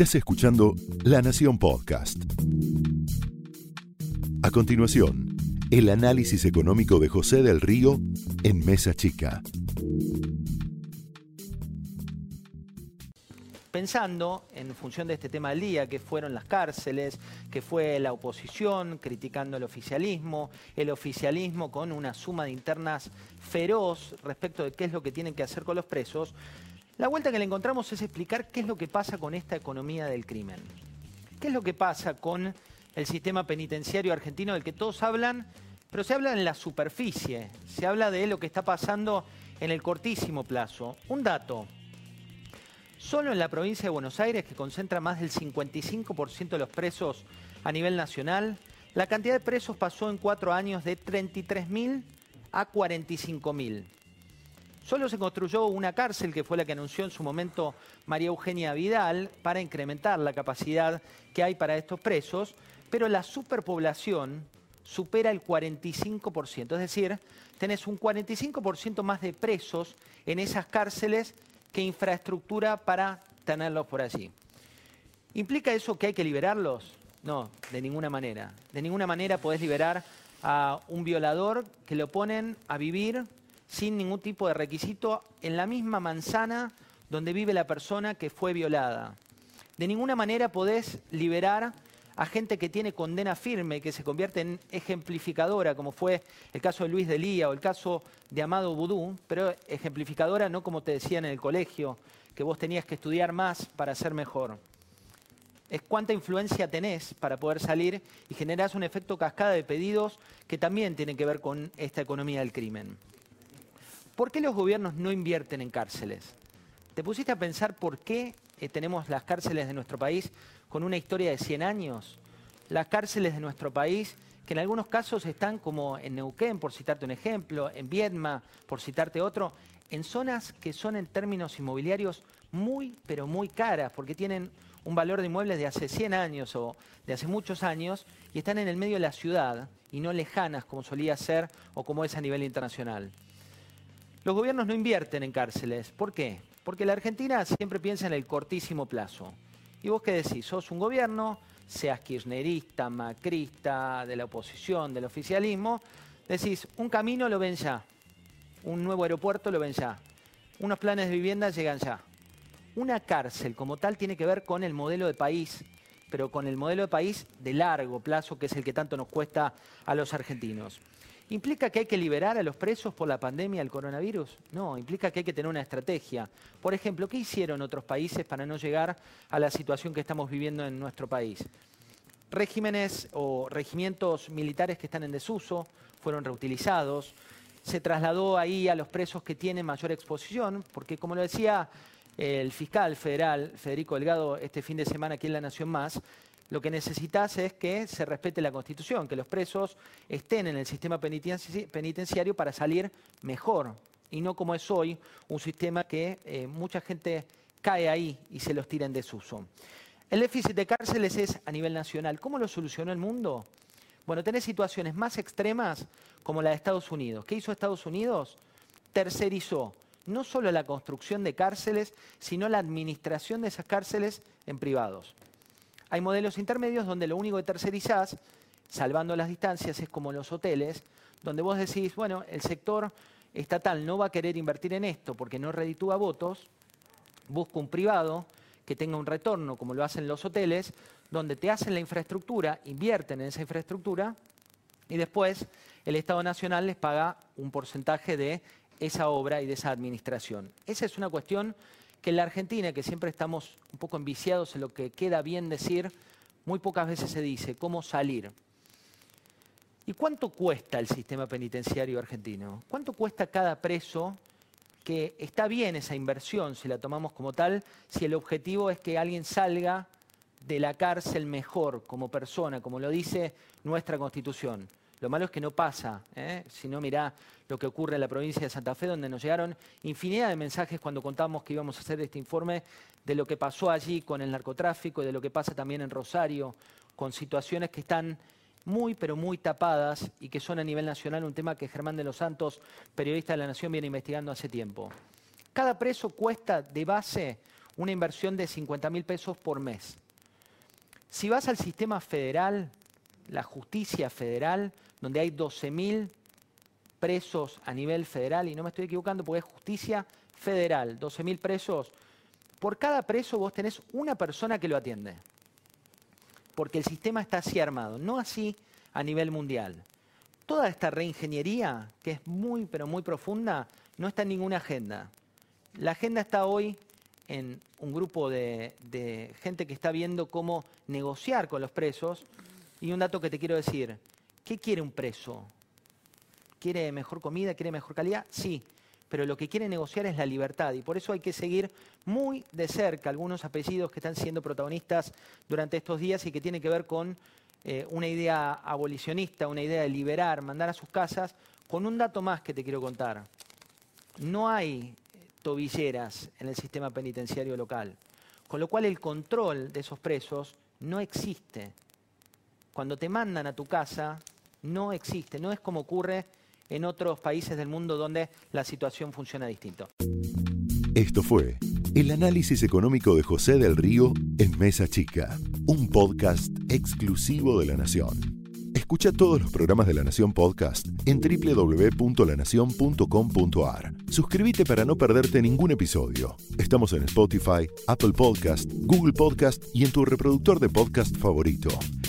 Estás escuchando La Nación Podcast. A continuación, el análisis económico de José del Río en Mesa Chica. Pensando en función de este tema del día, que fueron las cárceles, que fue la oposición criticando el oficialismo, el oficialismo con una suma de internas feroz respecto de qué es lo que tienen que hacer con los presos, la vuelta que le encontramos es explicar qué es lo que pasa con esta economía del crimen. ¿Qué es lo que pasa con el sistema penitenciario argentino del que todos hablan, pero se habla en la superficie, se habla de lo que está pasando en el cortísimo plazo? Un dato. Solo en la provincia de Buenos Aires, que concentra más del 55% de los presos a nivel nacional, la cantidad de presos pasó en cuatro años de 33.000 a 45.000. Solo se construyó una cárcel, que fue la que anunció en su momento María Eugenia Vidal, para incrementar la capacidad que hay para estos presos, pero la superpoblación supera el 45%. Es decir, tenés un 45% más de presos en esas cárceles que infraestructura para tenerlos por allí. ¿Implica eso que hay que liberarlos? No, de ninguna manera. De ninguna manera podés liberar a un violador que lo ponen a vivir sin ningún tipo de requisito en la misma manzana donde vive la persona que fue violada. De ninguna manera podés liberar a gente que tiene condena firme, que se convierte en ejemplificadora, como fue el caso de Luis Delía o el caso de Amado Vudú, pero ejemplificadora no como te decían en el colegio, que vos tenías que estudiar más para ser mejor. Es cuánta influencia tenés para poder salir y generás un efecto cascada de pedidos que también tienen que ver con esta economía del crimen. ¿Por qué los gobiernos no invierten en cárceles? ¿Te pusiste a pensar por qué eh, tenemos las cárceles de nuestro país con una historia de 100 años? Las cárceles de nuestro país que en algunos casos están como en Neuquén, por citarte un ejemplo, en Viedma, por citarte otro, en zonas que son en términos inmobiliarios muy, pero muy caras, porque tienen un valor de inmuebles de hace 100 años o de hace muchos años y están en el medio de la ciudad y no lejanas como solía ser o como es a nivel internacional. Los gobiernos no invierten en cárceles. ¿Por qué? Porque la Argentina siempre piensa en el cortísimo plazo. ¿Y vos qué decís? Sos un gobierno, seas kirchnerista, macrista, de la oposición, del oficialismo, decís, un camino lo ven ya, un nuevo aeropuerto lo ven ya, unos planes de vivienda llegan ya. Una cárcel como tal tiene que ver con el modelo de país, pero con el modelo de país de largo plazo, que es el que tanto nos cuesta a los argentinos. ¿Implica que hay que liberar a los presos por la pandemia del coronavirus? No, implica que hay que tener una estrategia. Por ejemplo, ¿qué hicieron otros países para no llegar a la situación que estamos viviendo en nuestro país? Regímenes o regimientos militares que están en desuso fueron reutilizados. Se trasladó ahí a los presos que tienen mayor exposición, porque como lo decía el fiscal federal Federico Delgado este fin de semana aquí en La Nación Más, lo que necesitas es que se respete la Constitución, que los presos estén en el sistema penitenciario para salir mejor y no como es hoy un sistema que eh, mucha gente cae ahí y se los tira en desuso. El déficit de cárceles es a nivel nacional. ¿Cómo lo solucionó el mundo? Bueno, tenés situaciones más extremas como la de Estados Unidos. ¿Qué hizo Estados Unidos? Tercerizó no solo la construcción de cárceles, sino la administración de esas cárceles en privados. Hay modelos intermedios donde lo único que tercerizás, salvando las distancias, es como los hoteles, donde vos decís, bueno, el sector estatal no va a querer invertir en esto porque no reditúa votos, busca un privado que tenga un retorno, como lo hacen los hoteles, donde te hacen la infraestructura, invierten en esa infraestructura y después el Estado Nacional les paga un porcentaje de esa obra y de esa administración. Esa es una cuestión que en la Argentina, que siempre estamos un poco enviciados en lo que queda bien decir, muy pocas veces se dice cómo salir. ¿Y cuánto cuesta el sistema penitenciario argentino? ¿Cuánto cuesta cada preso que está bien esa inversión, si la tomamos como tal, si el objetivo es que alguien salga de la cárcel mejor como persona, como lo dice nuestra Constitución? Lo malo es que no pasa. ¿eh? Si no, mirá lo que ocurre en la provincia de Santa Fe, donde nos llegaron infinidad de mensajes cuando contamos que íbamos a hacer este informe de lo que pasó allí con el narcotráfico y de lo que pasa también en Rosario, con situaciones que están muy, pero muy tapadas y que son a nivel nacional un tema que Germán de los Santos, periodista de la Nación, viene investigando hace tiempo. Cada preso cuesta de base una inversión de 50 mil pesos por mes. Si vas al sistema federal, la justicia federal, donde hay 12 mil presos a nivel federal, y no me estoy equivocando porque es justicia federal, 12 mil presos, por cada preso vos tenés una persona que lo atiende. Porque el sistema está así armado, no así a nivel mundial. Toda esta reingeniería, que es muy, pero muy profunda, no está en ninguna agenda. La agenda está hoy en un grupo de, de, gente que está viendo cómo negociar con los presos. Y un dato que te quiero decir, ¿qué quiere un preso? ¿Quiere mejor comida? ¿Quiere mejor calidad? Sí, pero lo que quiere negociar es la libertad y por eso hay que seguir muy de cerca algunos apellidos que están siendo protagonistas durante estos días y que tienen que ver con eh, una idea abolicionista, una idea de liberar, mandar a sus casas, con un dato más que te quiero contar. No hay tobilleras en el sistema penitenciario local, con lo cual el control de esos presos no existe. Cuando te mandan a tu casa, no existe, no es como ocurre en otros países del mundo donde la situación funciona distinto. Esto fue el análisis económico de José del Río en Mesa Chica, un podcast exclusivo de La Nación. Escucha todos los programas de La Nación Podcast en www.lanacion.com.ar. Suscríbete para no perderte ningún episodio. Estamos en Spotify, Apple Podcast, Google Podcast y en tu reproductor de podcast favorito.